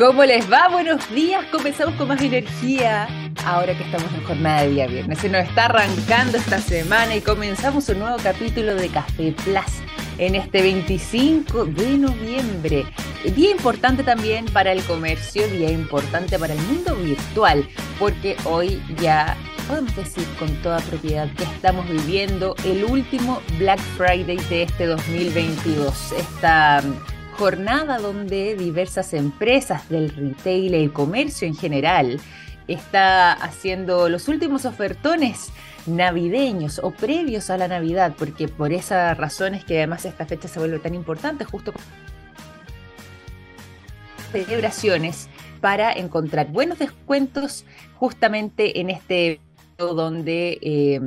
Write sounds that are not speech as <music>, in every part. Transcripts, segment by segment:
¿Cómo les va? Buenos días. Comenzamos con más energía. Ahora que estamos en jornada de día viernes, se nos está arrancando esta semana y comenzamos un nuevo capítulo de Café Plus en este 25 de noviembre. Día importante también para el comercio, día importante para el mundo virtual, porque hoy ya podemos decir con toda propiedad que estamos viviendo el último Black Friday de este 2022. Esta jornada donde diversas empresas del retail y el comercio en general está haciendo los últimos ofertones navideños o previos a la Navidad, porque por esas razones que además esta fecha se vuelve tan importante, justo celebraciones para encontrar buenos descuentos justamente en este donde eh,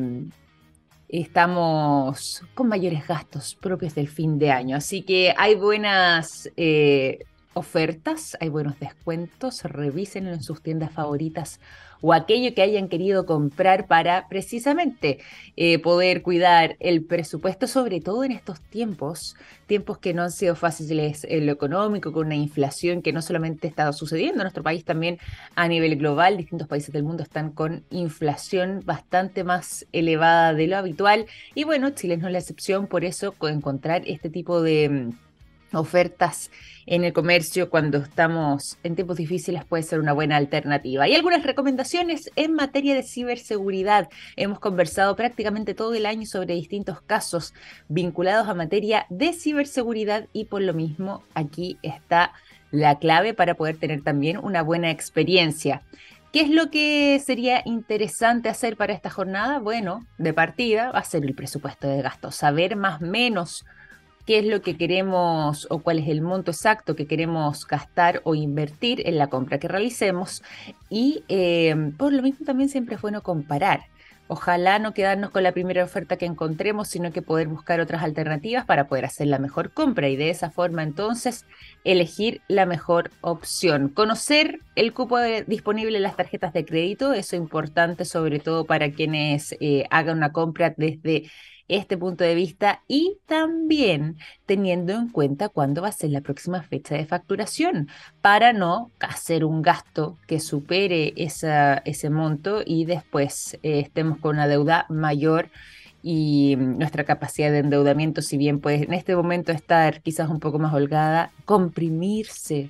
estamos con mayores gastos propios del fin de año. Así que hay buenas eh, ofertas, hay buenos descuentos, revisen en sus tiendas favoritas o aquello que hayan querido comprar para precisamente eh, poder cuidar el presupuesto, sobre todo en estos tiempos, tiempos que no han sido fáciles en lo económico, con una inflación que no solamente está sucediendo en nuestro país, también a nivel global, distintos países del mundo están con inflación bastante más elevada de lo habitual. Y bueno, Chile no es la excepción, por eso encontrar este tipo de ofertas en el comercio cuando estamos en tiempos difíciles puede ser una buena alternativa. Y algunas recomendaciones en materia de ciberseguridad. Hemos conversado prácticamente todo el año sobre distintos casos vinculados a materia de ciberseguridad y por lo mismo aquí está la clave para poder tener también una buena experiencia. ¿Qué es lo que sería interesante hacer para esta jornada? Bueno, de partida ser el presupuesto de gasto, saber más o menos qué es lo que queremos o cuál es el monto exacto que queremos gastar o invertir en la compra que realicemos. Y eh, por lo mismo también siempre es bueno comparar. Ojalá no quedarnos con la primera oferta que encontremos, sino que poder buscar otras alternativas para poder hacer la mejor compra y de esa forma entonces elegir la mejor opción. Conocer el cupo disponible en las tarjetas de crédito, eso es importante sobre todo para quienes eh, hagan una compra desde este punto de vista y también teniendo en cuenta cuándo va a ser la próxima fecha de facturación para no hacer un gasto que supere ese monto y después eh, estemos con una deuda mayor y nuestra capacidad de endeudamiento, si bien puede en este momento estar quizás un poco más holgada, comprimirse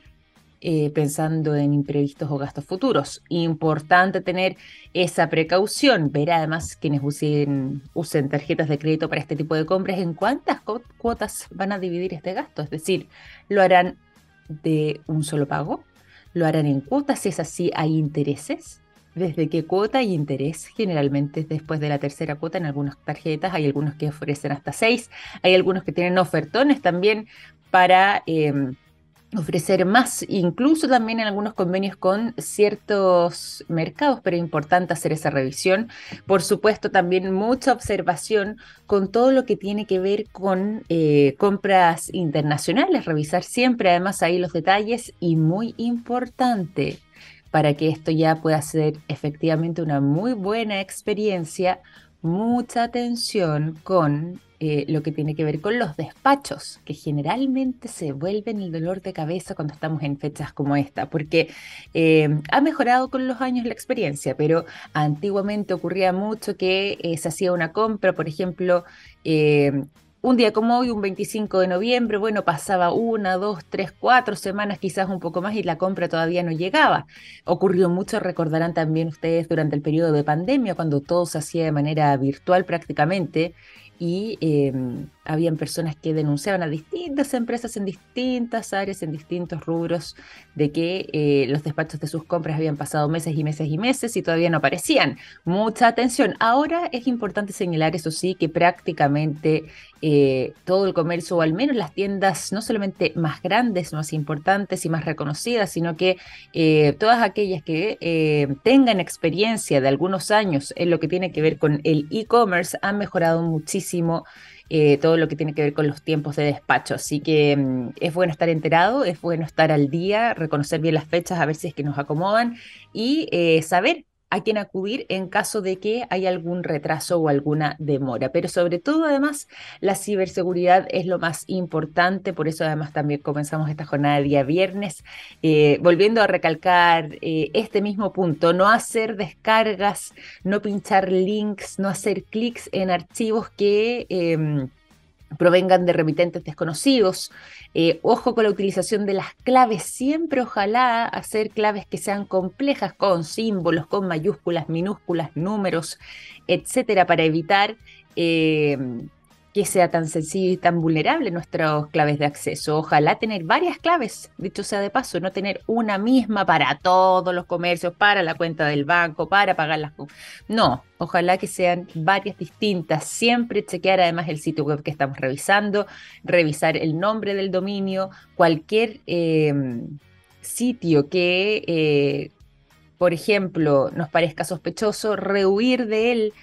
eh, pensando en imprevistos o gastos futuros. Importante tener esa precaución, ver además quienes usen, usen tarjetas de crédito para este tipo de compras, en cuántas cuotas van a dividir este gasto. Es decir, lo harán de un solo pago, lo harán en cuotas, si es así, hay intereses. ¿Desde qué cuota y interés? Generalmente después de la tercera cuota en algunas tarjetas, hay algunos que ofrecen hasta seis, hay algunos que tienen ofertones también para em, ofrecer más, incluso también en algunos convenios con ciertos mercados, pero es importante hacer esa revisión. Por supuesto, también mucha observación con todo lo que tiene que ver con eh, compras internacionales, revisar siempre además ahí los detalles y muy importante para que esto ya pueda ser efectivamente una muy buena experiencia, mucha atención con eh, lo que tiene que ver con los despachos, que generalmente se vuelven el dolor de cabeza cuando estamos en fechas como esta, porque eh, ha mejorado con los años la experiencia, pero antiguamente ocurría mucho que eh, se hacía una compra, por ejemplo, un día como hoy, un 25 de noviembre, bueno, pasaba una, dos, tres, cuatro semanas, quizás un poco más, y la compra todavía no llegaba. Ocurrió mucho, recordarán también ustedes, durante el periodo de pandemia, cuando todo se hacía de manera virtual prácticamente, y em, habían personas que denunciaban a distintas empresas en distintas áreas, en distintos rubros, de que eh, los despachos de sus compras habían pasado meses y meses y meses y todavía no aparecían. Mucha atención. Ahora es importante señalar, eso sí, que prácticamente eh, todo el comercio, o al menos las tiendas no solamente más grandes, más importantes y más reconocidas, sino que eh, todas aquellas que tengan experiencia de algunos años en lo que tiene que ver con el e-commerce han mejorado muchísimo eh, todo lo que tiene que ver con los tiempos de despacho. Así que mm, es bueno estar enterado, es bueno estar al día, reconocer bien las fechas, a ver si es que nos acomodan y eh, saber a quien acudir en caso de que haya algún retraso o alguna demora. Pero sobre todo, además, la ciberseguridad es lo más importante, por eso además también comenzamos esta jornada de día viernes, eh, volviendo a recalcar eh, este mismo punto, no hacer descargas, no pinchar links, no hacer clics en archivos que... Em, provengan de remitentes desconocidos. Eh, ojo con la utilización de las claves, siempre ojalá hacer claves que sean complejas con símbolos, con mayúsculas, minúsculas, números, etcétera, para evitar eh, que sea tan sencillo y tan vulnerable nuestras claves de acceso. Ojalá tener varias claves, dicho sea de paso, no tener una misma para todos los comercios, para la cuenta del banco, para pagar las... No, ojalá que sean varias distintas. Siempre chequear además el sitio web que estamos revisando, revisar el nombre del dominio, cualquier em, sitio que, eh, por ejemplo, nos parezca sospechoso, rehuir de él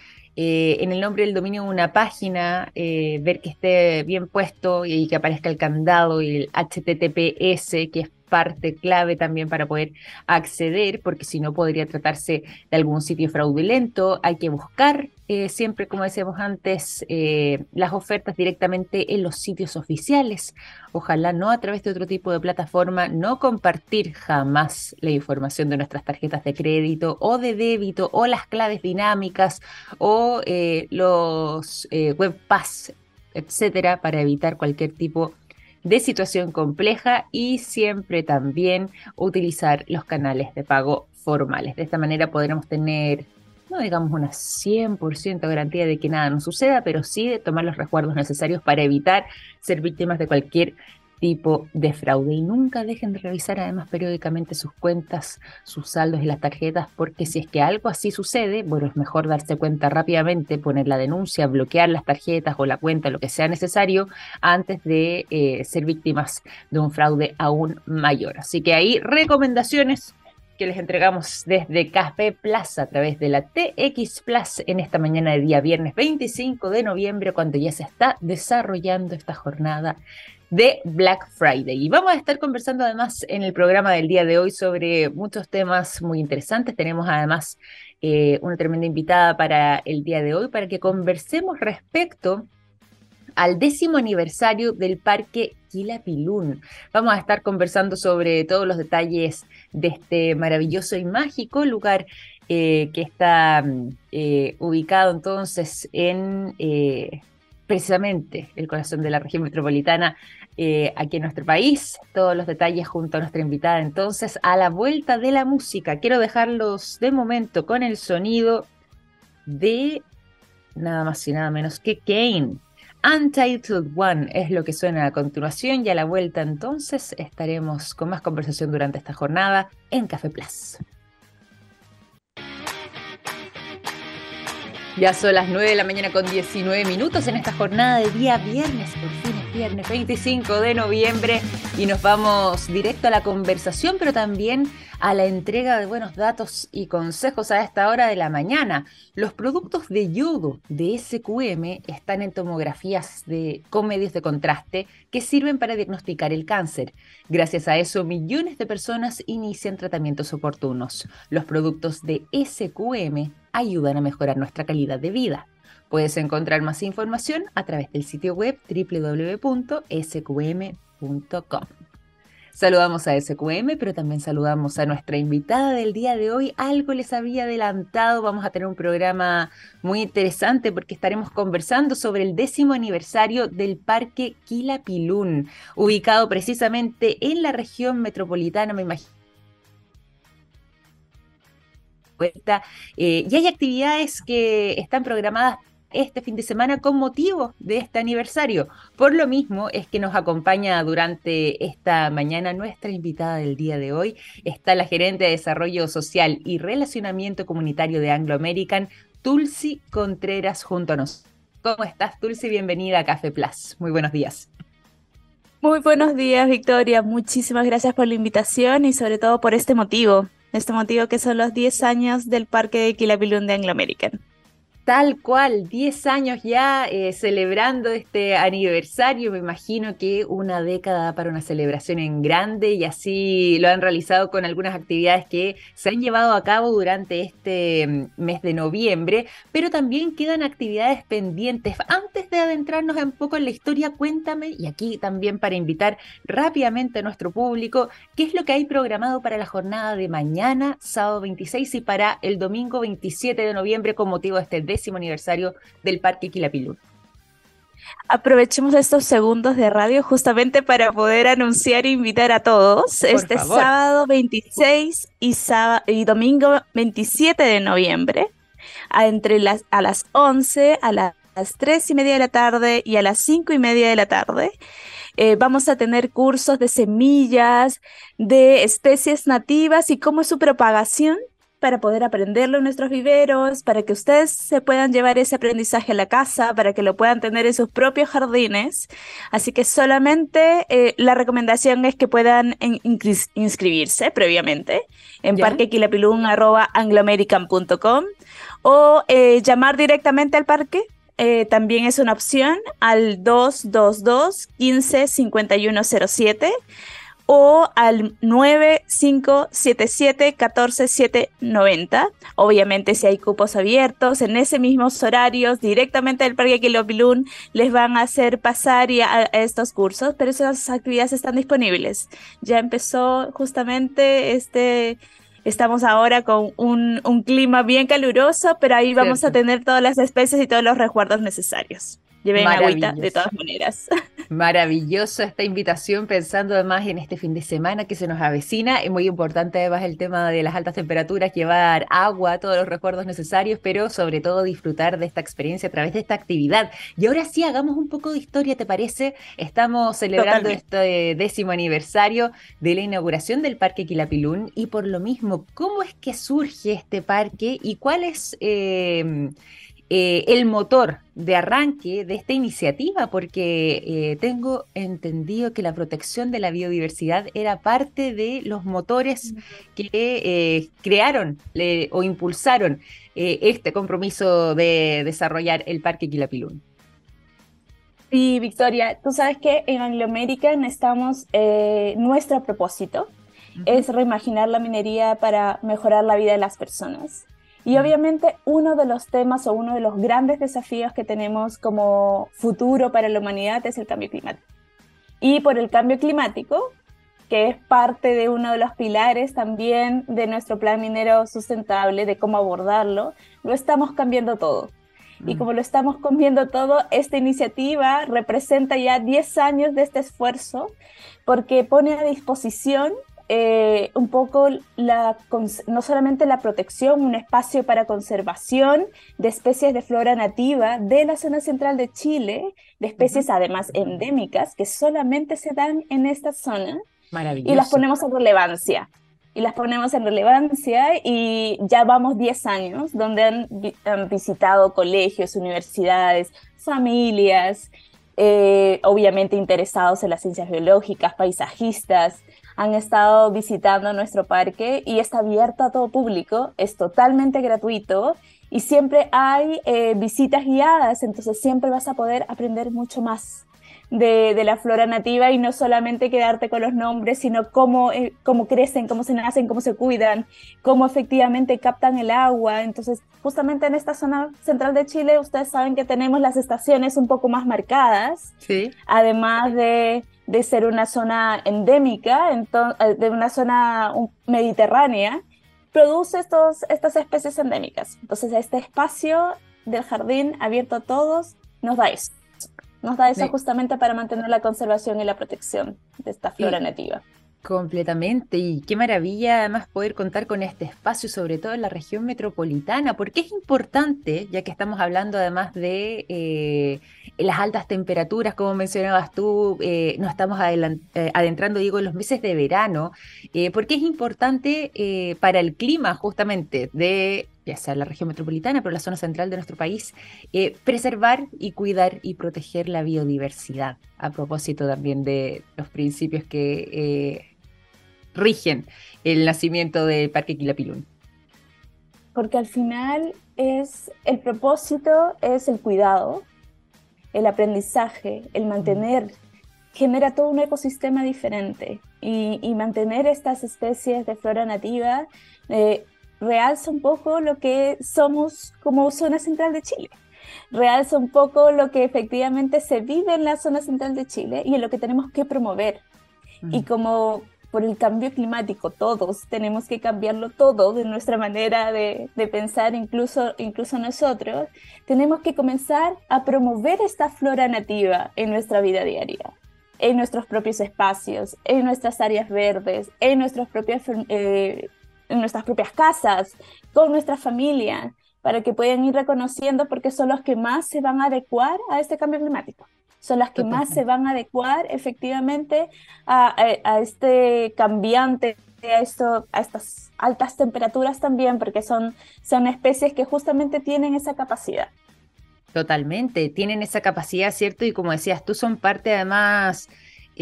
eh, en el nombre del dominio una página, eh, ver que esté bien puesto y que aparezca el candado y el HTTPS, que es parte clave también para poder acceder, porque si no podría tratarse de algún sitio fraudulento. Hay que buscar eh, siempre, como decíamos antes, eh, las ofertas directamente en los sitios oficiales. Ojalá no a través de otro tipo de plataforma, no compartir jamás la información de nuestras tarjetas de crédito o de débito o las claves dinámicas o eh, los webpass, etcétera, para evitar cualquier tipo de de situación compleja y siempre también utilizar los canales de pago formales. De esta manera podremos tener, no digamos una 100% garantía de que nada nos suceda, pero sí de tomar los resguardos necesarios para evitar ser víctimas de cualquier tipo de fraude. Y nunca dejen de revisar además periódicamente sus cuentas, sus saldos y las tarjetas, porque si es que algo así sucede, bueno, es mejor darse cuenta rápidamente, poner la denuncia, bloquear las tarjetas o la cuenta, lo que sea necesario, antes de eh, ser víctimas de un fraude aún mayor. Así que ahí recomendaciones que les entregamos desde Café Plaza a través de la TX Plus en esta mañana de día viernes 25 de noviembre, cuando ya se está desarrollando esta jornada de Black Friday. Y vamos a estar conversando además en el programa del día de hoy sobre muchos temas muy interesantes. Tenemos además eh, una tremenda invitada para el día de hoy para que conversemos respecto al décimo aniversario del Parque Quilapilún. Vamos a estar conversando sobre todos los detalles de este maravilloso y mágico lugar eh, que está eh, ubicado entonces en precisamente el corazón de la región metropolitana eh, aquí en nuestro país. Todos los detalles junto a nuestra invitada. Entonces, a la vuelta de la música, quiero dejarlos de momento con el sonido de nada más y nada menos que Kane. Untitled One es lo que suena a continuación y a la vuelta entonces estaremos con más conversación durante esta jornada en Café Plus. Ya son las 9 de la mañana con 19 minutos en esta jornada de día viernes, por fin viernes 25 de noviembre y nos vamos directo a la conversación, pero también a la entrega de buenos datos y consejos a esta hora de la mañana. Los productos de yodo de SQM están en tomografías de, con medios de contraste que sirven para diagnosticar el cáncer. Gracias a eso, millones de personas inician tratamientos oportunos. Los productos de SQM ayudan a mejorar nuestra calidad de vida. Puedes encontrar más información a través del sitio web www.sqm.com. Saludamos a SQM, pero también saludamos a nuestra invitada del día de hoy. Algo les había adelantado, vamos a tener un programa muy interesante porque estaremos conversando sobre el décimo aniversario del Parque Quilapilún, ubicado precisamente en la región metropolitana, me imagino eh, y hay actividades que están programadas este fin de semana con motivo de este aniversario. Por lo mismo es que nos acompaña durante esta mañana nuestra invitada del día de hoy. Está la gerente de Desarrollo Social y Relacionamiento Comunitario de Anglo American, Tulsi Contreras, junto a nosotros. ¿Cómo estás, Tulsi? Bienvenida a Café Plus. Muy buenos días. Muy buenos días, Victoria. Muchísimas gracias por la invitación y sobre todo por este motivo. Este motivo que son los 10 años del Parque de Quilapilún de Anglo American. Tal cual, 10 años ya eh, celebrando este aniversario, me imagino que una década para una celebración en grande y así lo han realizado con algunas actividades que se han llevado a cabo durante este mm, mes de noviembre, pero también quedan actividades pendientes. Antes de adentrarnos un poco en la historia, cuéntame, y aquí también para invitar rápidamente a nuestro público, qué es lo que hay programado para la jornada de mañana, sábado 26 y para el domingo 27 de noviembre con motivo de este aniversario del Parque Quilapilún. Aprovechemos estos segundos de radio justamente para poder anunciar e invitar a todos este sábado 26 y, sábado, y domingo 27 de noviembre a, entre las, a las 11, a las 3 y media de la tarde y a las 5 y media de la tarde. Eh, vamos a tener cursos de semillas, de especies nativas y cómo es su propagación para poder aprenderlo en nuestros viveros, para que ustedes se puedan llevar ese aprendizaje a la casa, para que lo puedan tener en sus propios jardines. Así que solamente eh, la recomendación es que puedan inscribirse previamente en parquequilapilún.com o eh, llamar directamente al parque. Eh, también es una opción al 222 15 5107 o al 9577 14790. Obviamente, si hay cupos abiertos en ese mismos horarios, directamente del Parque Quilopilún, les van a hacer pasar a, estos cursos, pero esas actividades están disponibles. Ya empezó justamente este. Estamos ahora con un, clima bien caluroso, pero ahí vamos a tener todas las especies y todos los resguardos necesarios. Lleven agüita de todas maneras. <laughs> Maravilloso esta invitación, pensando además en este fin de semana que se nos avecina. Es muy importante además el tema de las altas temperaturas, llevar agua, todos los recuerdos necesarios, pero sobre todo disfrutar de esta experiencia a través de esta actividad. Y ahora sí, hagamos un poco de historia, ¿te parece? Estamos celebrando este décimo aniversario de la inauguración del Parque Quilapilún y por lo mismo, ¿cómo es que surge este parque y cuál es... Eh, eh, el motor de arranque de esta iniciativa, porque eh, tengo entendido que la protección de la biodiversidad era parte de los motores que eh, crearon o impulsaron este compromiso de desarrollar el Parque Quilapilún. Sí, Victoria, tú sabes que en Anglo American estamos, nuestro propósito es reimaginar la minería para mejorar la vida de las personas. Y obviamente uno de los temas o uno de los grandes desafíos que tenemos como futuro para la humanidad es el cambio climático. Y por el cambio climático, que es parte de uno de los pilares también de nuestro plan minero sustentable, de cómo abordarlo, lo estamos cambiando todo. Y mm. como lo estamos cambiando todo, esta iniciativa representa ya 10 años de este esfuerzo porque pone a disposición eh, un poco la, no solamente la protección, un espacio para conservación de especies de flora nativa de la zona central de Chile, de especies además endémicas que solamente se dan en esta zona. Y las ponemos en relevancia. Y las ponemos en relevancia y ya vamos 10 años donde han, visitado colegios, universidades, familias, eh, obviamente interesados en las ciencias biológicas, paisajistas, han estado visitando nuestro parque y está abierto a todo público, es totalmente gratuito y siempre hay eh, visitas guiadas, entonces siempre vas a poder aprender mucho más. De, la flora nativa y no solamente quedarte con los nombres, sino cómo, eh, cómo crecen, cómo se nacen, cómo se cuidan, cómo efectivamente captan el agua. Entonces, justamente en esta zona central de Chile, ustedes saben que tenemos las estaciones un poco más marcadas, sí. además de de ser una zona endémica, eh, de una zona mediterránea, produce estos, estas especies endémicas. Entonces, este espacio del jardín abierto a todos nos da eso. Nos da eso justamente para mantener la conservación y la protección de esta flora nativa. Completamente, y qué maravilla además poder contar con este espacio, sobre todo en la región metropolitana, porque es importante, ya que estamos hablando además de eh, las altas temperaturas, como mencionabas tú, eh, nos estamos eh, adentrando, digo, en los meses de verano, porque es importante para el clima justamente de ya sea la región metropolitana, pero la zona central de nuestro país, preservar y cuidar y proteger la biodiversidad, a propósito también de los principios que rigen el nacimiento del Parque Quilapilún. Porque al final es el propósito, es el cuidado, el aprendizaje, el mantener, genera todo un ecosistema diferente y, mantener estas especies de flora nativa eh, realza un poco lo que somos como zona central de Chile. Realza un poco lo que efectivamente se vive en la zona central de Chile y en lo que tenemos que promover. Y como por el cambio climático, todos tenemos que cambiarlo todo de nuestra manera de, pensar, incluso, incluso nosotros, tenemos que comenzar a promover esta flora nativa en nuestra vida diaria en nuestros propios espacios, en nuestras áreas verdes, en, nuestras propias, eh, en nuestras propias casas, con nuestra familia, para que puedan ir reconociendo porque son los que más se van a adecuar a este cambio climático. Son las que más se van a adecuar efectivamente a, este cambiante, a, esto, a estas altas temperaturas también, porque son, son especies que justamente tienen esa capacidad. Totalmente, tienen esa capacidad, ¿cierto? Y como decías, tú son parte además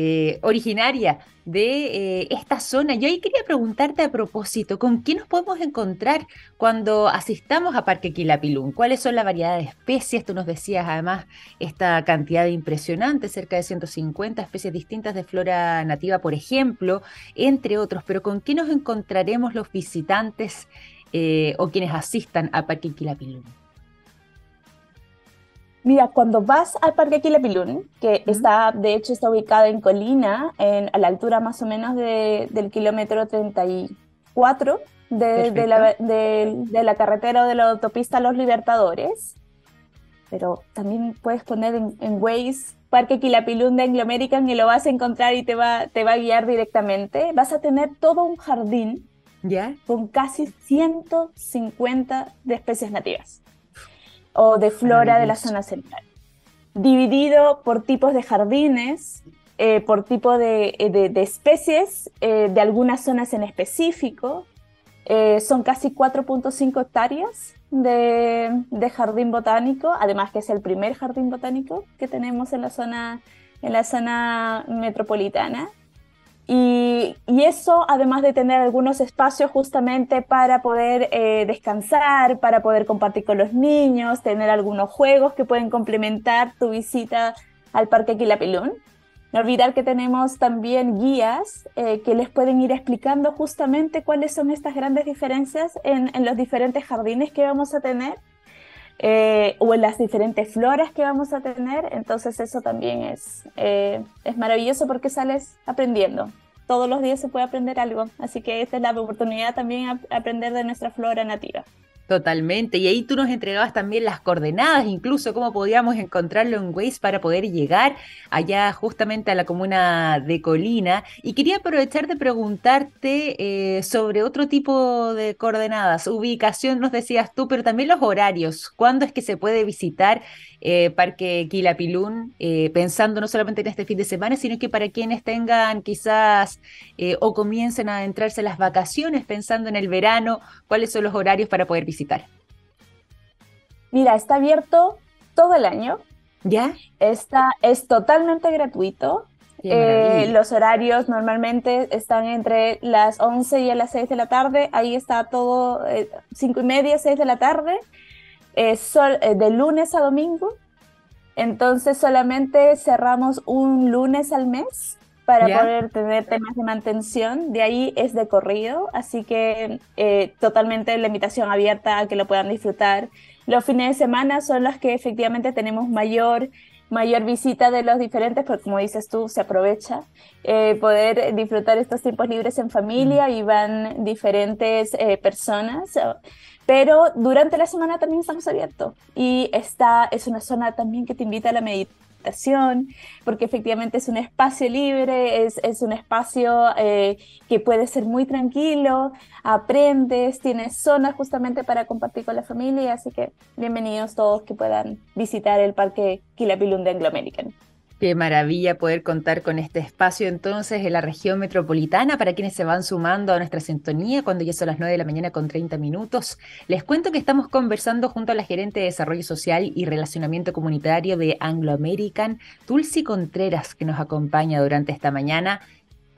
eh, originaria de eh, esta zona. Yo ahí quería preguntarte a propósito, ¿con qué nos podemos encontrar cuando asistamos a Parque Quilapilún? ¿Cuáles son la variedad de especies? Tú nos decías además esta cantidad impresionante, cerca de 150 especies distintas de flora nativa, por ejemplo, entre otros, pero ¿con qué nos encontraremos los visitantes eh, o quienes asistan a Parque Quilapilún? Mira, cuando vas al Parque Quilapilún, que está, de hecho, está ubicado en Colina, en, a la altura más o menos del kilómetro 34 de, de, la, de, la, carretera o de la autopista Los Libertadores, pero también puedes poner en, en Waze Parque Quilapilún de Anglo American y lo vas a encontrar y te va, te va a guiar directamente. Vas a tener todo un jardín ¿Ya? con casi 150 de especies nativas o de flora de la zona central. Dividido por tipos de jardines, eh, por tipo de, eh, especies eh, de algunas zonas en específico. son casi 4.5 hectáreas de, de, jardín botánico, además que es el primer jardín botánico que tenemos en la zona, en la zona metropolitana. Y, eso, además de tener algunos espacios justamente para poder eh, descansar, para poder compartir con los niños, tener algunos juegos que pueden complementar tu visita al Parque Quilapilún. No olvidar que tenemos también guías eh, que les pueden ir explicando justamente cuáles son estas grandes diferencias en, los diferentes jardines que vamos a tener eh, o en las diferentes floras que vamos a tener. Entonces eso también es, eh, es maravilloso porque sales aprendiendo. Todos los días se puede aprender algo, así que esta es la oportunidad también de aprender de nuestra flora nativa. Totalmente. Y ahí tú nos entregabas también las coordenadas, incluso cómo podíamos encontrarlo en Waze para poder llegar allá justamente a la comuna de Colina. Y quería aprovechar de preguntarte eh, sobre otro tipo de coordenadas. Ubicación nos decías tú, pero también los horarios. ¿Cuándo es que se puede visitar eh, Parque Quilapilún, eh, pensando no solamente en este fin de semana, sino que para quienes tengan quizás eh, o comiencen a adentrarse las vacaciones, pensando en el verano, cuáles son los horarios para poder visitar. Mira, está abierto todo el año. ¿Ya? Está, es totalmente gratuito. los horarios normalmente están entre las 11 y las 6 de la tarde. Ahí está todo, 5 y media, 6 de la tarde. Eh, de lunes a domingo. Entonces solamente cerramos un lunes al mes para poder tener temas de mantención. De ahí es de corrido, así que eh, totalmente la invitación abierta a que lo puedan disfrutar. Los fines de semana son los que efectivamente tenemos mayor mayor visita de los diferentes, porque como dices tú, se aprovecha eh, poder disfrutar estos tiempos libres en familia mm. y van diferentes personas. Pero durante la semana también estamos abiertos y esta es una zona también que te invita a la meditación, porque efectivamente es un espacio libre, es, es un espacio eh, que puede ser muy tranquilo, aprendes, tienes zonas justamente para compartir con la familia, así que bienvenidos todos que puedan visitar el Parque Quilapilún de Anglo American. Qué maravilla poder contar con este espacio entonces en la región metropolitana para quienes se van sumando a nuestra sintonía cuando ya son las 9 de la mañana con 30 minutos. Les cuento que estamos conversando junto a la gerente de Desarrollo Social y Relacionamiento Comunitario de Anglo American, Tulsi Contreras, que nos acompaña durante esta mañana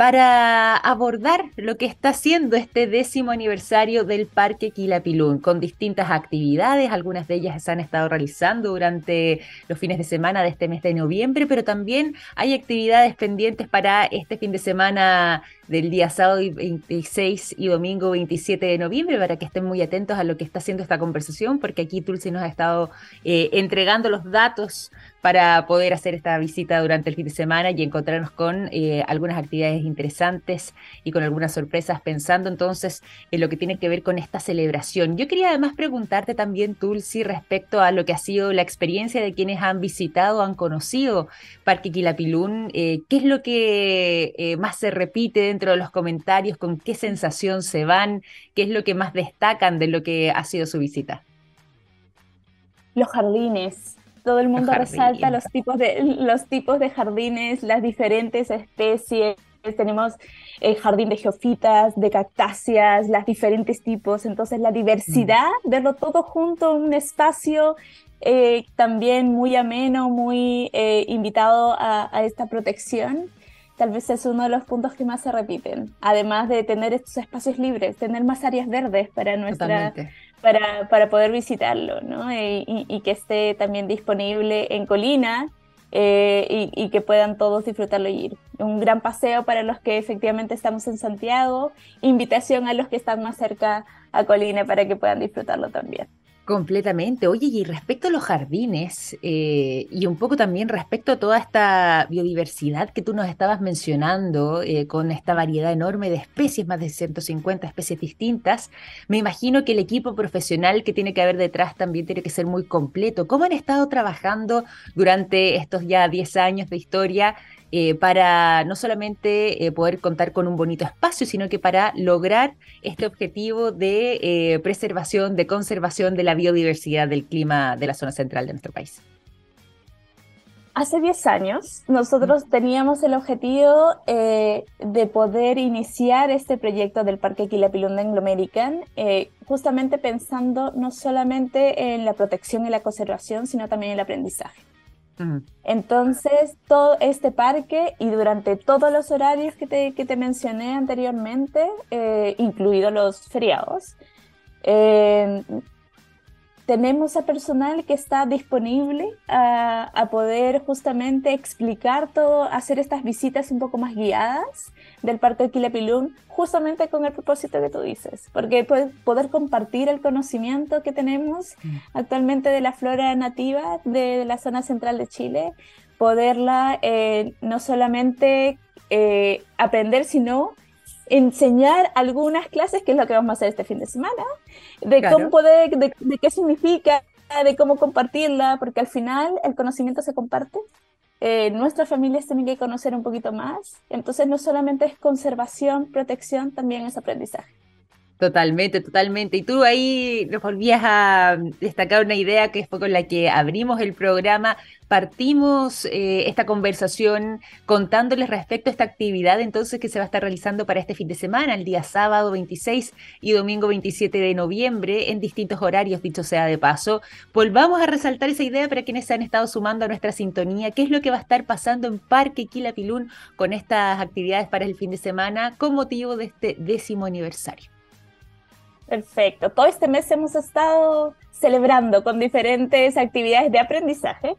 para abordar lo que está siendo este décimo aniversario del Parque Quilapilún, con distintas actividades, algunas de ellas se han estado realizando durante los fines de semana de este mes de noviembre, pero también hay actividades pendientes para este fin de semana del día sábado 26 y domingo 27 de noviembre, para que estén muy atentos a lo que está haciendo esta conversación, porque aquí Tulsi nos ha estado eh, entregando los datos para poder hacer esta visita durante el fin de semana y encontrarnos con eh, algunas actividades interesantes y con algunas sorpresas, pensando entonces en lo que tiene que ver con esta celebración. Yo quería además preguntarte también, Tulsi, respecto a lo que ha sido la experiencia de quienes han visitado, han conocido Parque Quilapilún, eh, ¿qué es lo que más se repite dentro de los comentarios? ¿Con qué sensación se van? ¿Qué es lo que más destacan de lo que ha sido su visita? Los jardines. Todo el mundo resalta los tipos, de, los tipos de jardines, las diferentes especies. Tenemos el jardín de geofitas, de cactáceas, las diferentes tipos. Entonces, la diversidad, mm. verlo todo junto en un espacio eh, también muy ameno, muy eh, invitado a, a, esta protección tal vez es uno de los puntos que más se repiten, además de tener estos espacios libres, tener más áreas verdes para nuestra para, para, poder visitarlo, ¿no? Y, que esté también disponible en Colina eh, y, que puedan todos disfrutarlo y ir. Un gran paseo para los que efectivamente estamos en Santiago, invitación a los que están más cerca a Colina para que puedan disfrutarlo también. Completamente. Oye, y respecto a los jardines eh, y un poco también respecto a toda esta biodiversidad que tú nos estabas mencionando, eh, con esta variedad enorme de especies, más de 150 especies distintas, me imagino que el equipo profesional que tiene que haber detrás también tiene que ser muy completo. ¿Cómo han estado trabajando durante estos ya 10 años de historia eh, para no solamente eh, poder contar con un bonito espacio, sino que para lograr este objetivo de eh, preservación, de conservación de la biodiversidad del clima de la zona central de nuestro país. Hace 10 años nosotros teníamos el objetivo de poder iniciar este proyecto del Parque Quilapilunda Anglo American, justamente pensando no solamente en la protección y la conservación, sino también en el aprendizaje. Entonces, todo este parque y durante todos los horarios que te, que te mencioné anteriormente, eh, incluidos los feriados, eh, tenemos a personal que está disponible a, poder justamente explicar todo, hacer estas visitas un poco más guiadas del Parque de Quilapilún, justamente con el propósito que tú dices, porque poder compartir el conocimiento que tenemos mm. actualmente de la flora nativa de, la zona central de Chile, poderla eh, no solamente eh, aprender, sino enseñar algunas clases, que es lo que vamos a hacer este fin de semana, de cómo poder, de, qué significa, de cómo compartirla, porque al final el conocimiento se comparte. Eh, nuestras familias tienen que conocer un poquito más. Entonces no solamente es conservación, protección, también es aprendizaje. Totalmente, totalmente. Y tú ahí nos volvías a destacar una idea que fue con la que abrimos el programa. Partimos eh, esta conversación contándoles respecto a esta actividad entonces que se va a estar realizando para este fin de semana, el día sábado 26 y domingo 27 de noviembre, en distintos horarios, dicho sea de paso. Volvamos a resaltar esa idea para quienes se han estado sumando a nuestra sintonía. ¿Qué es lo que va a estar pasando en Parque Quilapilún con estas actividades para el fin de semana con motivo de este décimo aniversario? Perfecto. Todo este mes hemos estado celebrando con diferentes actividades de aprendizaje,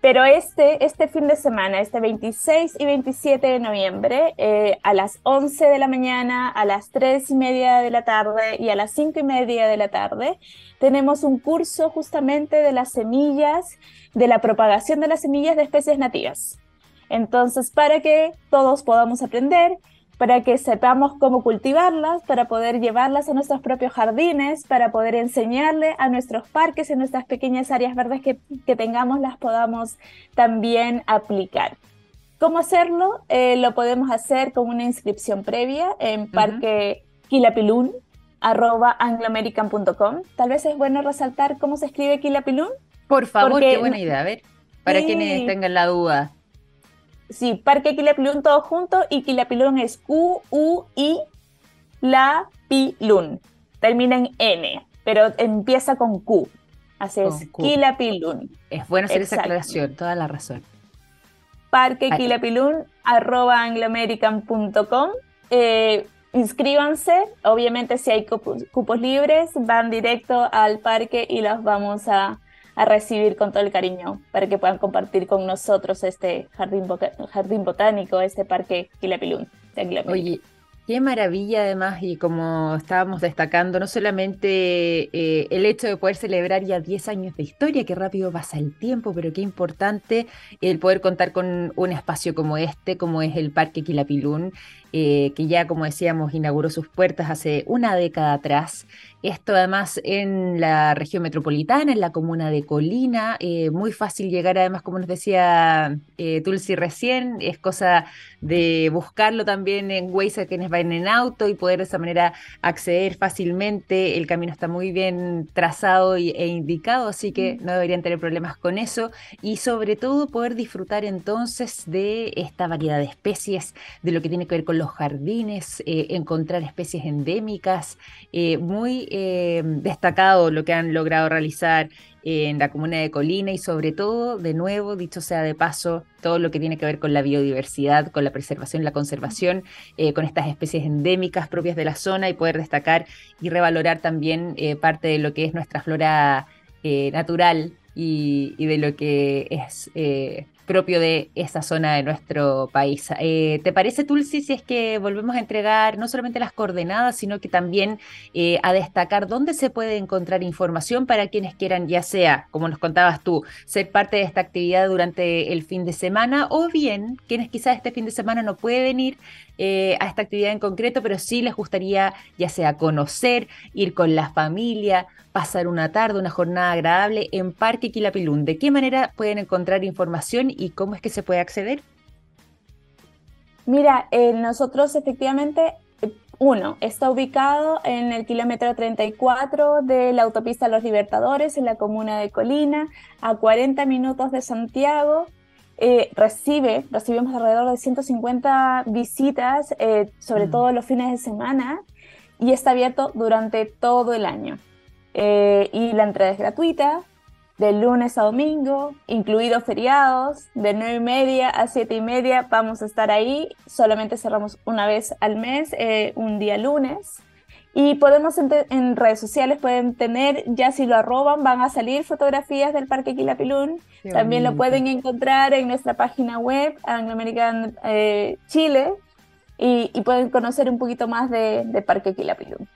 pero este, este fin de semana, este 26 y 27 de noviembre, eh, a las 11 de la mañana, a las 3 y media de la tarde y a las 5 y media de la tarde, tenemos un curso justamente de las semillas, de la propagación de las semillas de especies nativas. Entonces, para que todos podamos aprender para que sepamos cómo cultivarlas, para poder llevarlas a nuestros propios jardines, para poder enseñarle a nuestros parques y nuestras pequeñas áreas verdes que, tengamos, las podamos también aplicar. ¿Cómo hacerlo? Eh, lo podemos hacer con una inscripción previa en Parque Quilapilún, arroba angloamerican.com. Tal vez es bueno resaltar cómo se escribe Quilapilún. Por favor, qué buena idea. A ver, para quienes tengan la duda. Sí, Parque Quilapilún todo junto y Quilapilún es Q-U-I La Pilún. Termina en N, pero empieza con Q. Así es, Quilapilún. Es bueno hacer esa aclaración, toda la razón. parquequilapilún.com. Eh, inscríbanse, obviamente si hay cupos, libres, van directo al parque y los vamos a, recibir con todo el cariño para que puedan compartir con nosotros este jardín, jardín botánico, este parque Quilapilún. Oye, Qué maravilla además y como estábamos destacando, no solamente eh, el hecho de poder celebrar ya 10 años de historia, qué rápido pasa el tiempo, pero qué importante el poder contar con un espacio como este, como es el Parque Quilapilún, eh, que ya como decíamos inauguró sus puertas hace una década atrás esto además en la región metropolitana, en la comuna de Colina, eh, muy fácil llegar además, como nos decía eh, Tulsi recién, es cosa de buscarlo también en Waze a quienes vayan en auto y poder de esa manera acceder fácilmente. El camino está muy bien trazado e indicado, así que no deberían tener problemas con eso y sobre todo poder disfrutar entonces de esta variedad de especies, de lo que tiene que ver con los jardines, eh, encontrar especies endémicas, muy eh, destacado lo que han logrado realizar en la comuna de Colina y sobre todo, de nuevo, dicho sea de paso, todo lo que tiene que ver con la biodiversidad, con la preservación, la conservación, eh, con estas especies endémicas propias de la zona y poder destacar y revalorar también eh, parte de lo que es nuestra flora natural y, y, de lo que es propio de esa zona de nuestro país. Eh, ¿Te parece, Tulsi, si es que volvemos a entregar no solamente las coordenadas, sino que también eh, a destacar dónde se puede encontrar información para quienes quieran, ya sea, como nos contabas tú, ser parte de esta actividad durante el fin de semana, o bien quienes quizás este fin de semana no pueden ir eh, a esta actividad en concreto, pero sí les gustaría ya sea conocer, ir con la familia, pasar una tarde, una jornada agradable en Parque Quilapilún. ¿De qué manera pueden encontrar información y cómo es que se puede acceder? Mira, eh, nosotros efectivamente, uno, está ubicado en el kilómetro 34 de la autopista Los Libertadores, en la comuna de Colina, a 40 minutos de Santiago. Eh, recibe, recibimos alrededor de 150 visitas, eh, sobre mm. todo los fines de semana, y está abierto durante todo el año. y la entrada es gratuita, de lunes a domingo, incluidos feriados, de 9 y media a 7 y media vamos a estar ahí. Solamente cerramos una vez al mes, eh, un día lunes. Y podemos en, redes sociales, pueden tener, ya si lo arroban, van a salir fotografías del Parque Quilapilún. También lo pueden encontrar en nuestra página web, Anglo American eh, Chile, y, pueden conocer un poquito más de, de Parque Quilapilún.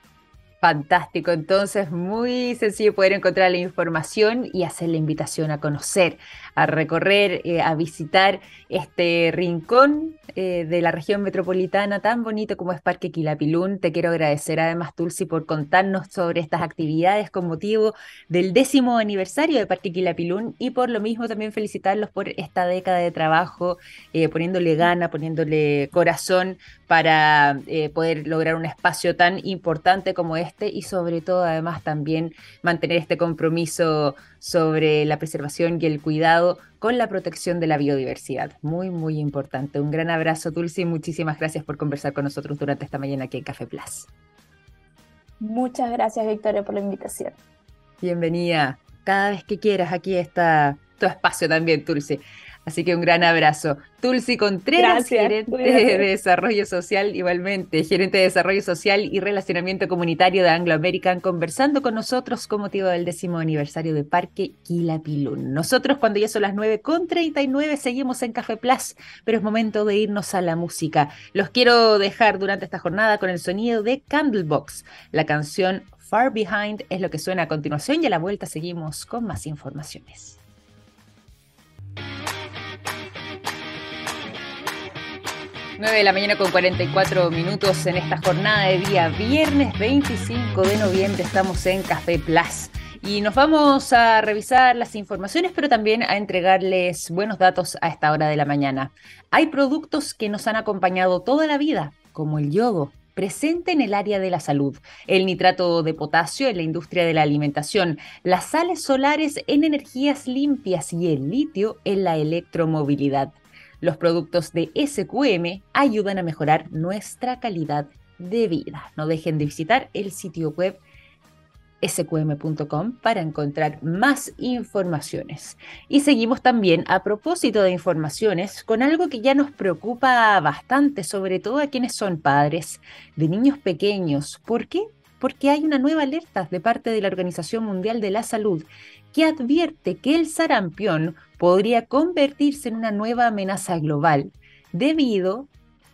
Fantástico, entonces muy sencillo poder encontrar la información y hacer la invitación a conocer, a recorrer, eh, a visitar este rincón eh, de la región metropolitana tan bonito como es Parque Quilapilún. Te quiero agradecer además, Tulsi, por contarnos sobre estas actividades con motivo del décimo aniversario de Parque Quilapilún y por lo mismo también felicitarlos por esta década de trabajo, eh, poniéndole gana, poniéndole corazón para poder lograr un espacio tan importante como este y sobre todo además también mantener este compromiso sobre la preservación y el cuidado con la protección de la biodiversidad. Muy, muy importante. Un gran abrazo, Tulsi, y muchísimas gracias por conversar con nosotros durante esta mañana aquí en Café Plus. Muchas gracias, Victoria, por la invitación. Bienvenida. Cada vez que quieras, aquí está tu espacio también, Tulsi. Así que un gran abrazo. Tulsi Contreras, gerente de Desarrollo Social, igualmente, gerente de Desarrollo Social y Relacionamiento Comunitario de Anglo American, conversando con nosotros con motivo del décimo aniversario de Parque Quilapilún. Nosotros, cuando ya son las 9 con 39, seguimos en Café Plus, pero es momento de irnos a la música. Los quiero dejar durante esta jornada con el sonido de Candlebox. La canción Far Behind es lo que suena a continuación y a la vuelta seguimos con más informaciones. 9 de la mañana con 44 minutos en esta jornada de día viernes 25 de noviembre estamos en Café Plus y nos vamos a revisar las informaciones pero también a entregarles buenos datos a esta hora de la mañana. Hay productos que nos han acompañado toda la vida como el yodo presente en el área de la salud, el nitrato de potasio en la industria de la alimentación, las sales solares en energías limpias y el litio en la electromovilidad. Los productos de SQM ayudan a mejorar nuestra calidad de vida. No dejen de visitar el sitio web sqm.com para encontrar más informaciones. Y seguimos también a propósito de informaciones con algo que ya nos preocupa bastante, sobre todo a quienes son padres de niños pequeños. ¿Por qué? Porque hay una nueva alerta de parte de la Organización Mundial de la Salud que advierte que el sarampión podría convertirse en una nueva amenaza global debido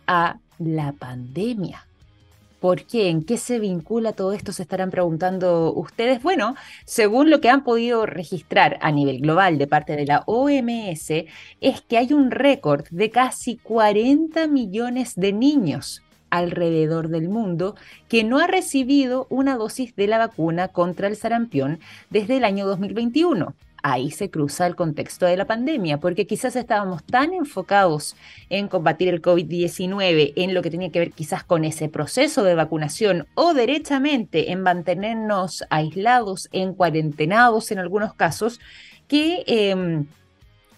a la pandemia. ¿Por qué? ¿En qué se vincula todo esto? Se estarán preguntando ustedes. Bueno, según lo que han podido registrar a nivel global de parte de la OMS, es que hay un récord de casi 40 millones de niños alrededor del mundo que no ha recibido una dosis de la vacuna contra el sarampión desde el año 2021 ahí se cruza el contexto de la pandemia, porque quizás estábamos tan enfocados en combatir el COVID-19, en lo que tenía que ver quizás con ese proceso de vacunación o derechamente en mantenernos aislados, en cuarentenados en algunos casos, que... Em,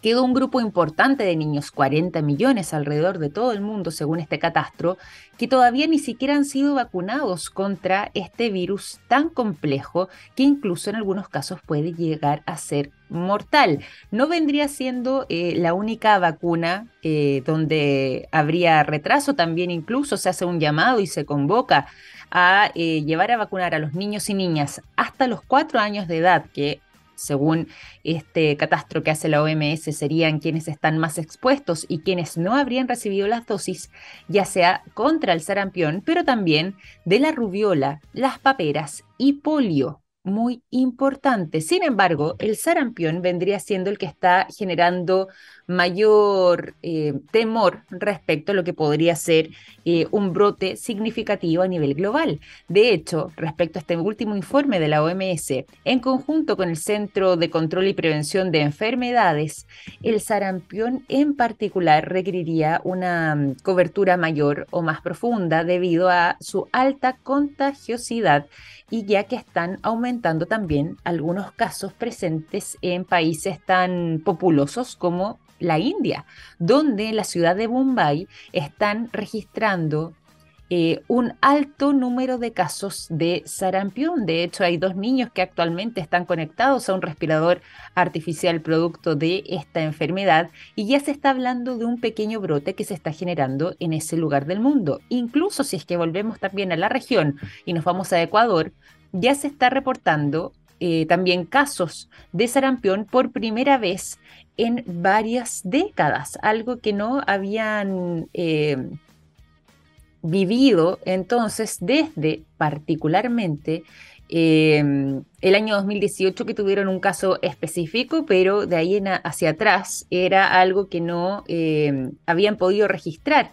quedó un grupo importante de niños, 40 millones alrededor de todo el mundo, según este catastro, que todavía ni siquiera han sido vacunados contra este virus tan complejo que incluso en algunos casos puede llegar a ser mortal. No vendría siendo eh, la única vacuna eh, donde habría retraso, también incluso se hace un llamado y se convoca a eh, llevar a vacunar a los niños y niñas hasta los cuatro años de edad, que según este catastro que hace la OMS, serían quienes están más expuestos y quienes no habrían recibido las dosis, ya sea contra el sarampión, pero también de la rubiola, las paperas y polio muy importante. Sin embargo, el sarampión vendría siendo el que está generando mayor eh, temor respecto a lo que podría ser eh, un brote significativo a nivel global. De hecho, respecto a este último informe de la OMS, en conjunto con el Centro de Control y Prevención de Enfermedades, el sarampión en particular requeriría una mm, cobertura mayor o más profunda debido a su alta contagiosidad y ya que están aumentando también algunos casos presentes en países tan populosos como la India, donde en la ciudad de Mumbai están registrando eh, un alto número de casos de sarampión. De hecho, hay dos niños que actualmente están conectados a un respirador artificial producto de esta enfermedad y ya se está hablando de un pequeño brote que se está generando en ese lugar del mundo. Incluso si es que volvemos también a la región y nos vamos a Ecuador, ya se está reportando eh, también casos de sarampión por primera vez en varias décadas, algo que no habían eh, vivido entonces desde particularmente em, el año 2018 que tuvieron un caso específico, pero de ahí en hacia atrás era algo que no em, habían podido registrar.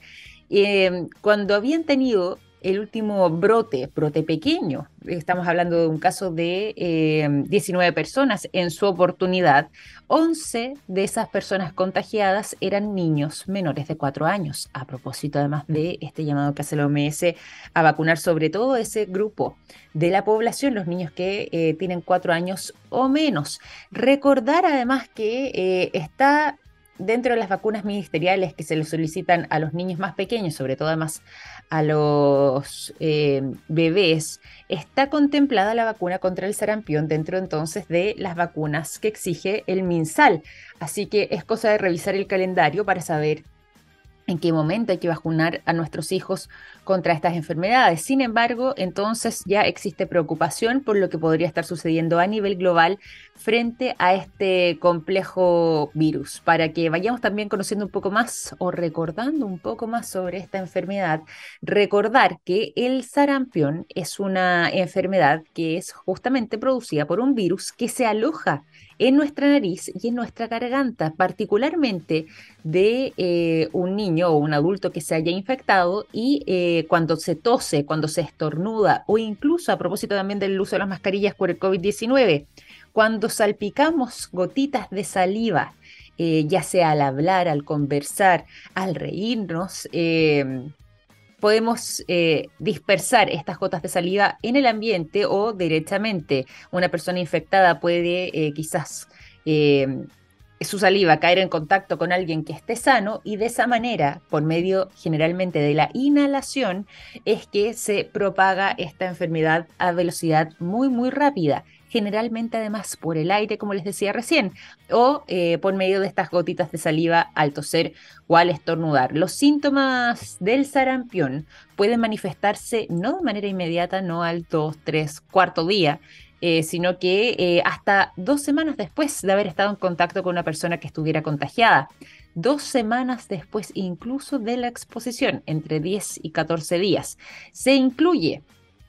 Em, cuando habían tenido el último brote, brote pequeño, estamos hablando de un caso de 19 eh, personas. En su oportunidad, 11 de esas personas contagiadas eran niños menores de 4 años, a propósito además de este llamado que hace la OMS a vacunar sobre todo ese grupo de la población, los niños que eh, tienen 4 años o menos. Recordar además que eh, está dentro de las vacunas ministeriales que se le solicitan a los niños más pequeños, sobre todo además a los eh, bebés, está contemplada la vacuna contra el sarampión dentro entonces de las vacunas que exige el MinSal. Así que es cosa de revisar el calendario para saber en qué momento hay que vacunar a nuestros hijos contra estas enfermedades. Sin embargo, entonces ya existe preocupación por lo que podría estar sucediendo a nivel global frente a este complejo virus. Para que vayamos también conociendo un poco más o recordando un poco más sobre esta enfermedad, recordar que el sarampión es una enfermedad que es justamente producida por un virus que se aloja en nuestra nariz y en nuestra garganta, particularmente de eh, un niño o un adulto que se haya infectado y eh, cuando se tose, cuando se estornuda o incluso a propósito también del uso de las mascarillas por el COVID-19, cuando salpicamos gotitas de saliva, eh, ya sea al hablar, al conversar, al reírnos, podemos eh, dispersar estas gotas de saliva en el ambiente o directamente. Una persona infectada puede eh, quizás eh, su saliva caer en contacto con alguien que esté sano y de esa manera, por medio generalmente de la inhalación, es que se propaga esta enfermedad a velocidad muy, muy rápida generalmente además por el aire, como les decía recién, o eh, por medio de estas gotitas de saliva al toser o al estornudar. Los síntomas del sarampión pueden manifestarse no de manera inmediata, no al 2, 3, cuarto día, eh, sino que eh, hasta dos semanas después de haber estado en contacto con una persona que estuviera contagiada. Dos semanas después incluso de la exposición, entre 10 y 14 días. Se incluye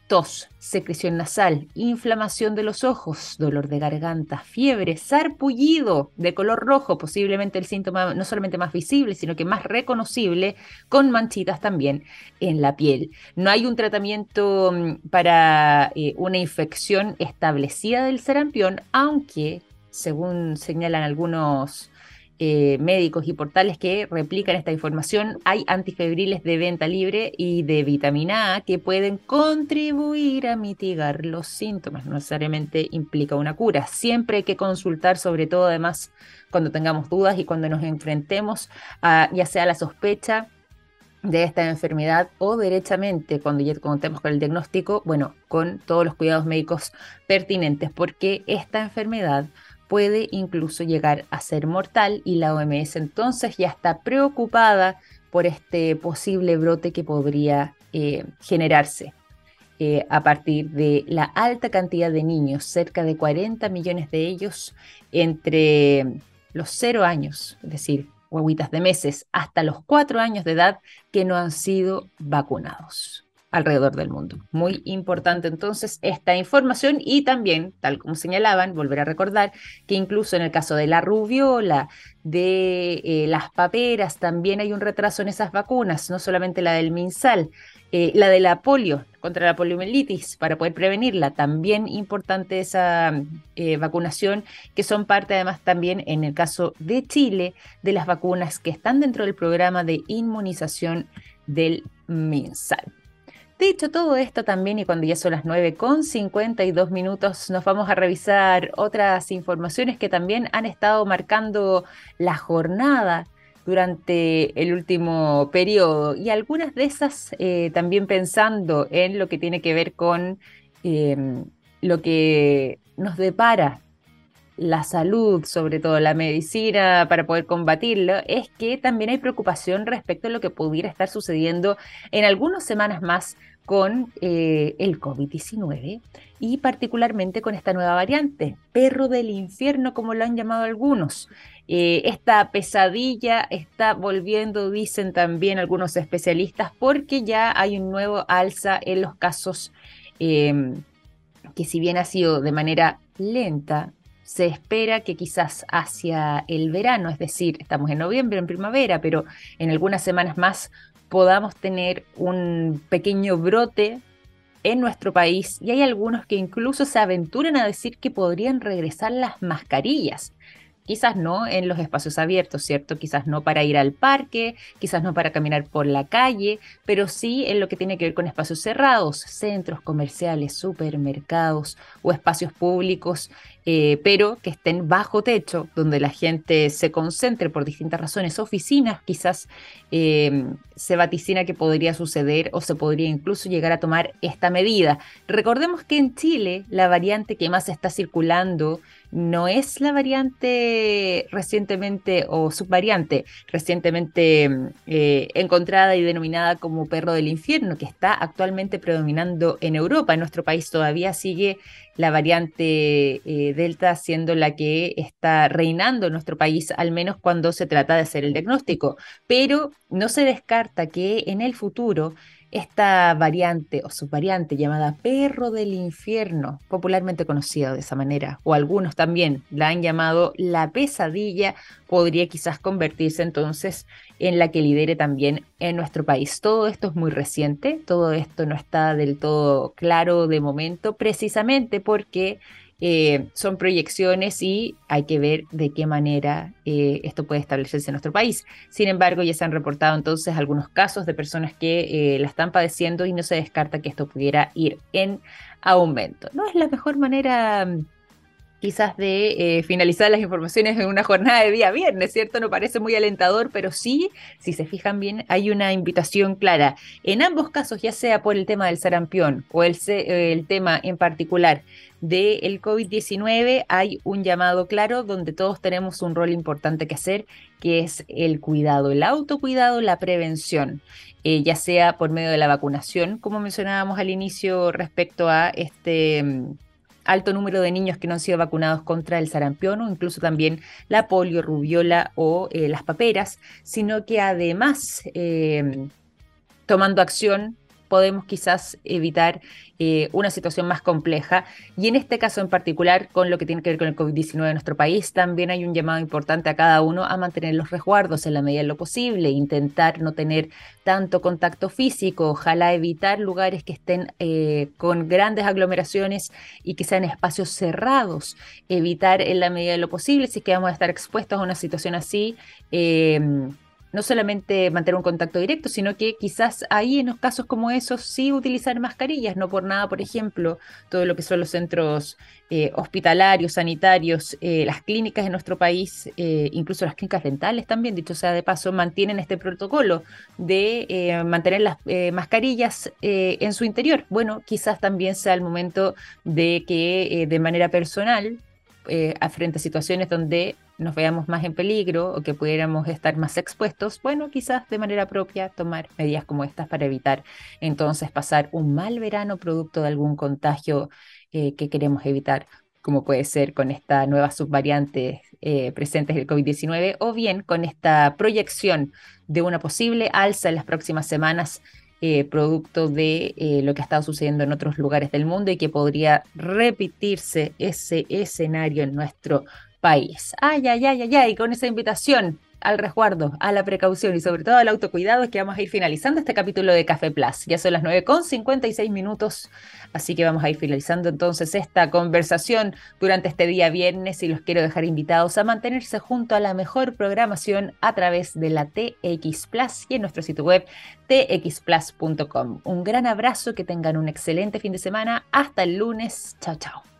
tos, secreción nasal, inflamación de los ojos, dolor de garganta, fiebre, sarpullido de color rojo, posiblemente el síntoma no solamente más visible, sino que más reconocible, con manchitas también en la piel. No hay un tratamiento mm, para eh, una infección establecida del sarampión, aunque, según señalan algunos eh, médicos y portales que replican esta información, hay antifebriles de venta libre y de vitamina A que pueden contribuir a mitigar los síntomas. No necesariamente implica una cura. Siempre hay que consultar, sobre todo además cuando tengamos dudas y cuando nos enfrentemos a ya sea la sospecha de esta enfermedad o derechamente cuando ya contemos con el diagnóstico, bueno, con todos los cuidados médicos pertinentes, porque esta enfermedad puede incluso llegar a ser mortal y la OMS entonces ya está preocupada por este posible brote que podría eh, generarse eh, a partir de la alta cantidad de niños, cerca de 40 millones de ellos entre los 0 años, es decir, huevitas de meses, hasta los 4 años de edad que no han sido vacunados alrededor del mundo. Muy importante entonces esta información y también, tal como señalaban, volver a recordar que incluso en el caso de la rubiola, de eh, las paperas, también hay un retraso en esas vacunas, no solamente la del MinSal, eh, la de la polio contra la poliomielitis para poder prevenirla, también importante esa eh, vacunación, que son parte además también en el caso de Chile de las vacunas que están dentro del programa de inmunización del MinSal. Dicho todo esto también, y cuando ya son las 9 con 52 minutos, nos vamos a revisar otras informaciones que también han estado marcando la jornada durante el último periodo. Y algunas de esas eh, también pensando en lo que tiene que ver con em, lo que nos depara la salud, sobre todo la medicina, para poder combatirlo, es que también hay preocupación respecto a lo que pudiera estar sucediendo en algunas semanas más con eh, el COVID-19 y particularmente con esta nueva variante, perro del infierno, como lo han llamado algunos. Eh, esta pesadilla está volviendo, dicen también algunos especialistas, porque ya hay un nuevo alza en los casos em, que si bien ha sido de manera lenta, se espera que quizás hacia el verano, es decir, estamos en noviembre, en primavera, pero en algunas semanas más podamos tener un pequeño brote en nuestro país y hay algunos que incluso se aventuran a decir que podrían regresar las mascarillas. Quizás no en los espacios abiertos, ¿cierto? Quizás no para ir al parque, quizás no para caminar por la calle, pero sí en lo que tiene que ver con espacios cerrados, centros comerciales, supermercados o espacios públicos, eh, pero que estén bajo techo, donde la gente se concentre por distintas razones, oficinas, quizás eh, se vaticina que podría suceder o se podría incluso llegar a tomar esta medida. Recordemos que en Chile la variante que más está circulando no es la variante recientemente o subvariante recientemente eh, encontrada y denominada como perro del infierno, que está actualmente predominando en Europa. En nuestro país todavía sigue la variante eh, Delta siendo la que está reinando en nuestro país, al menos cuando se trata de hacer el diagnóstico. Pero no se descarta que en el futuro esta variante o subvariante llamada perro del infierno, popularmente conocida de esa manera, o algunos también la han llamado la pesadilla, podría quizás convertirse entonces en la que lidere también en nuestro país. Todo esto es muy reciente, todo esto no está del todo claro de momento, precisamente porque eh, son proyecciones y hay que ver de qué manera eh, esto puede establecerse en nuestro país. Sin embargo, ya se han reportado entonces algunos casos de personas que eh, la están padeciendo y no se descarta que esto pudiera ir en aumento. No es la mejor manera quizás de eh, finalizar las informaciones en una jornada de día viernes, ¿cierto? No parece muy alentador, pero sí, si se fijan bien, hay una invitación clara. En ambos casos, ya sea por el tema del sarampión o el, el tema en particular del COVID-19, hay un llamado claro donde todos tenemos un rol importante que hacer, que es el cuidado, el autocuidado, la prevención. Eh, ya sea por medio de la vacunación, como mencionábamos al inicio respecto a este mm, alto número de niños que no han sido vacunados contra el sarampión o incluso también la polio, rubiola o eh, las paperas, sino que además eh, tomando acción podemos quizás evitar eh, una situación más compleja. Y en este caso en particular, con lo que tiene que ver con el COVID-19 en nuestro país, también hay un llamado importante a cada uno a mantener los resguardos en la medida de lo posible, intentar no tener tanto contacto físico, ojalá evitar lugares que estén eh, con grandes aglomeraciones y que sean espacios cerrados, evitar en la medida de lo posible, si es que vamos a estar expuestos a una situación así, eh, no solamente mantener un contacto directo, sino que quizás ahí en los casos como esos sí utilizar mascarillas, no por nada, por ejemplo, todo lo que son los centros eh, hospitalarios, sanitarios, eh, las clínicas en nuestro país, eh, incluso las clínicas dentales también, dicho sea de paso, mantienen este protocolo de mantener las mascarillas en su interior. Bueno, quizás también sea el momento de que de manera personal, frente a situaciones donde nos veamos más en peligro o que pudiéramos estar más expuestos, bueno, quizás de manera propia tomar medidas como estas para evitar entonces pasar un mal verano producto de algún contagio eh, que queremos evitar, como puede ser con esta nueva subvariante eh, presentes del COVID-19 o bien con esta proyección de una posible alza en las próximas semanas eh, producto de lo que ha estado sucediendo en otros lugares del mundo y que podría repetirse ese escenario en nuestro país. Ay, ay, ay, ay, ay, con esa invitación al resguardo, a la precaución y sobre todo al autocuidado es que vamos a ir finalizando este capítulo de Café Plus. Ya son las 9 con 56 minutos, así que vamos a ir finalizando entonces esta conversación durante este día viernes y los quiero dejar invitados a mantenerse junto a la mejor programación a través de la TX Plus y en nuestro sitio web txplus.com. Un gran abrazo, que tengan un excelente fin de semana. Hasta el lunes. Chao, chao.